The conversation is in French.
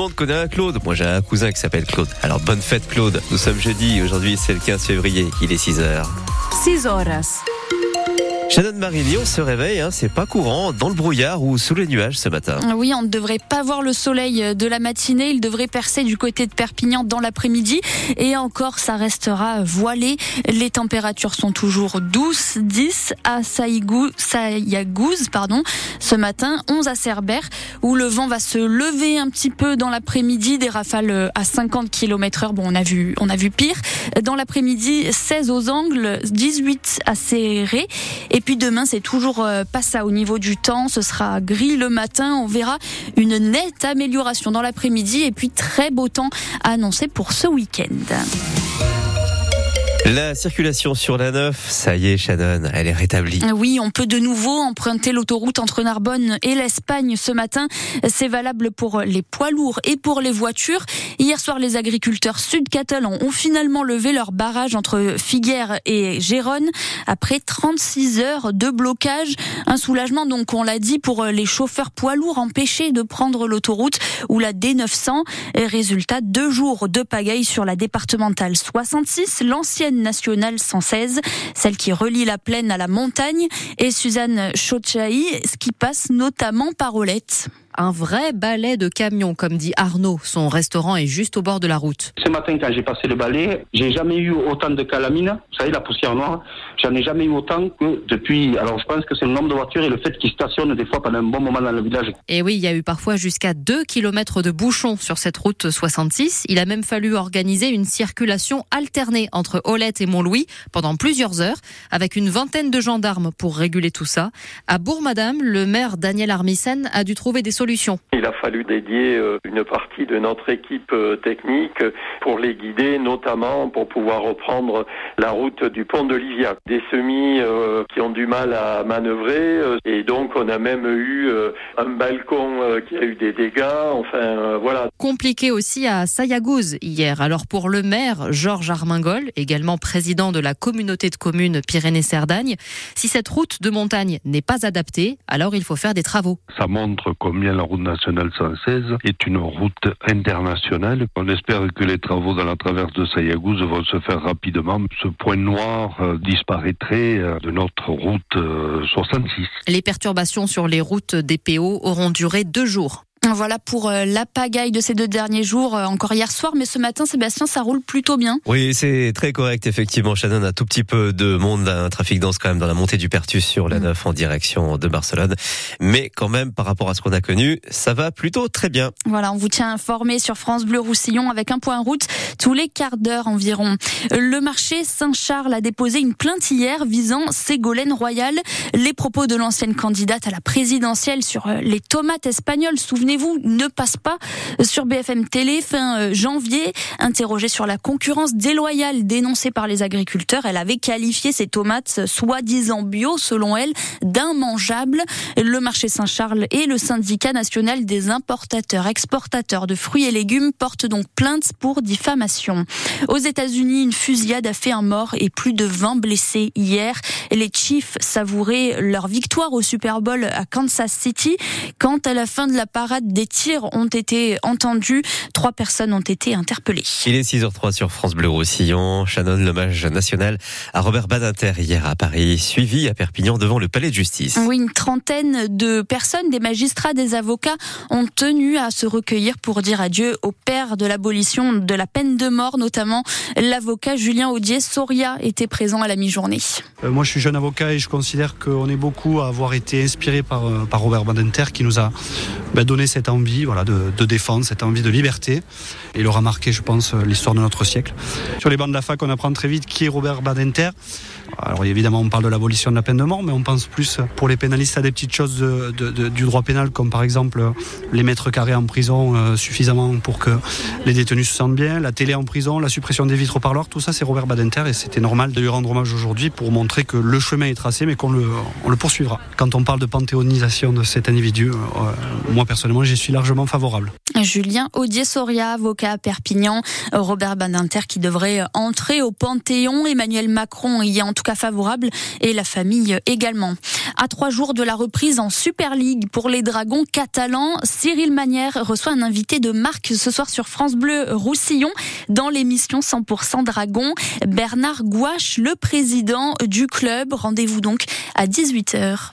monde connaît un Claude. Moi, j'ai un cousin qui s'appelle Claude. Alors, bonne fête, Claude. Nous sommes jeudi. Aujourd'hui, c'est le 15 février. Il est 6 heures. 6 horas. Shannon Marini, on se réveille, hein, c'est pas courant, dans le brouillard ou sous les nuages ce matin. Oui, on ne devrait pas voir le soleil de la matinée, il devrait percer du côté de Perpignan dans l'après-midi et encore ça restera voilé. Les températures sont toujours douces, 10 à Saïgou, Sayagouz pardon, ce matin, 11 à Cerbère où le vent va se lever un petit peu dans l'après-midi, des rafales à 50 km heure, bon on a vu, on a vu pire. Dans l'après-midi, 16 aux angles, 18 à Serré et et puis demain, c'est toujours euh, pas ça au niveau du temps. Ce sera gris le matin. On verra une nette amélioration dans l'après-midi et puis très beau temps annoncé pour ce week-end. La circulation sur la 9, ça y est, Shannon, elle est rétablie. Oui, on peut de nouveau emprunter l'autoroute entre Narbonne et l'Espagne ce matin. C'est valable pour les poids lourds et pour les voitures. Hier soir, les agriculteurs sud-catalans ont finalement levé leur barrage entre Figueres et Gérone après 36 heures de blocage. Un soulagement, donc, on l'a dit, pour les chauffeurs poids lourds empêchés de prendre l'autoroute ou la D900. Résultat, deux jours de pagaille sur la départementale 66, l'ancienne nationale 116, celle qui relie la plaine à la montagne, et Suzanne Chochaï, ce qui passe notamment par Olette un vrai balai de camions, comme dit Arnaud. Son restaurant est juste au bord de la route. Ce matin, quand j'ai passé le balai, j'ai jamais eu autant de calamine. Vous savez, la poussière noire, j'en ai jamais eu autant que depuis. Alors, je pense que c'est le nombre de voitures et le fait qu'ils stationnent des fois pendant un bon moment dans le village. Et oui, il y a eu parfois jusqu'à 2 km de bouchons sur cette route 66. Il a même fallu organiser une circulation alternée entre Olette et Montlouis pendant plusieurs heures, avec une vingtaine de gendarmes pour réguler tout ça. À Bourg-Madame, le maire Daniel Armissen a dû trouver des il a fallu dédier euh, une partie de notre équipe euh, technique pour les guider, notamment pour pouvoir reprendre la route du pont de Livia. Des semis euh, qui ont du mal à manœuvrer et donc on a même eu un balcon qui a eu des dégâts. Enfin voilà. Compliqué aussi à Sayagouz hier. Alors pour le maire Georges Armingol, également président de la communauté de communes Pyrénées-Cerdagne, si cette route de montagne n'est pas adaptée, alors il faut faire des travaux. Ça montre combien la route nationale 116 est une route internationale. On espère que les travaux dans la traverse de Sayagouz vont se faire rapidement. Ce point noir euh, disparaîtrait euh, de notre route 66. Euh, les perturbations sur les routes des PO auront duré deux jours. Voilà pour euh, la pagaille de ces deux derniers jours, euh, encore hier soir, mais ce matin, Sébastien, ça roule plutôt bien. Oui, c'est très correct, effectivement. Shannon, un tout petit peu de monde, un trafic dense quand même dans la montée du Pertus sur la 9 mm. en direction de Barcelone. Mais quand même, par rapport à ce qu'on a connu, ça va plutôt très bien. Voilà, on vous tient informé sur France Bleu Roussillon avec un point route tous les quarts d'heure environ. Le marché Saint-Charles a déposé une plainte hier visant Ségolène Royal. Les propos de l'ancienne candidate à la présidentielle sur euh, les tomates espagnoles, souvenez vous ne passe pas sur BFM Télé fin euh, janvier. Interrogée sur la concurrence déloyale dénoncée par les agriculteurs, elle avait qualifié ces tomates soi-disant bio, selon elle, d'immangeables. Le marché Saint-Charles et le syndicat national des importateurs exportateurs de fruits et légumes portent donc plainte pour diffamation. Aux États-Unis, une fusillade a fait un mort et plus de 20 blessés hier. Les Chiefs savouraient leur victoire au Super Bowl à Kansas City quand à la fin de la parade des tirs ont été entendus. Trois personnes ont été interpellées. Il est 6h03 sur France Bleu Roussillon. Shannon, l'hommage national à Robert Badinter hier à Paris, suivi à Perpignan devant le palais de justice. Oui, une trentaine de personnes, des magistrats, des avocats, ont tenu à se recueillir pour dire adieu au père de l'abolition de la peine de mort, notamment l'avocat Julien Audier. Soria était présent à la mi-journée. Euh, moi, je suis jeune avocat et je considère qu'on est beaucoup à avoir été inspiré par, euh, par Robert Badinter qui nous a bah, donné cette envie de, de, défendre, cette envie de liberté. Il aura marqué, je pense, l'histoire de notre siècle. Sur les bancs de la fac, on apprend très vite qui est Robert Badinter. Alors évidemment, on parle de l'abolition de la peine de mort, mais on pense plus pour les pénalistes à des petites choses du droit pénal, comme par exemple les mètres carrés en prison euh, suffisamment pour que les détenus se sentent bien, la télé en prison, la suppression des vitres au parloir, tout ça c'est Robert Badinter et c'était normal de lui rendre hommage aujourd'hui pour montrer que le chemin est tracé, mais qu'on le, on poursuivra. Quand on parle de panthéonisation de cet individu, euh, moi personnellement j'y suis largement favorable. Julien Audier-Soria, avocat à Perpignan, Robert Badinter qui devrait entrer au Panthéon, Emmanuel Macron y a tout cas favorable et la famille également. À trois jours de la reprise en Super League pour les Dragons catalans, Cyril Manière reçoit un invité de marque ce soir sur France Bleu Roussillon dans l'émission 100% Dragons. Bernard Gouache, le président du club. Rendez-vous donc à 18h.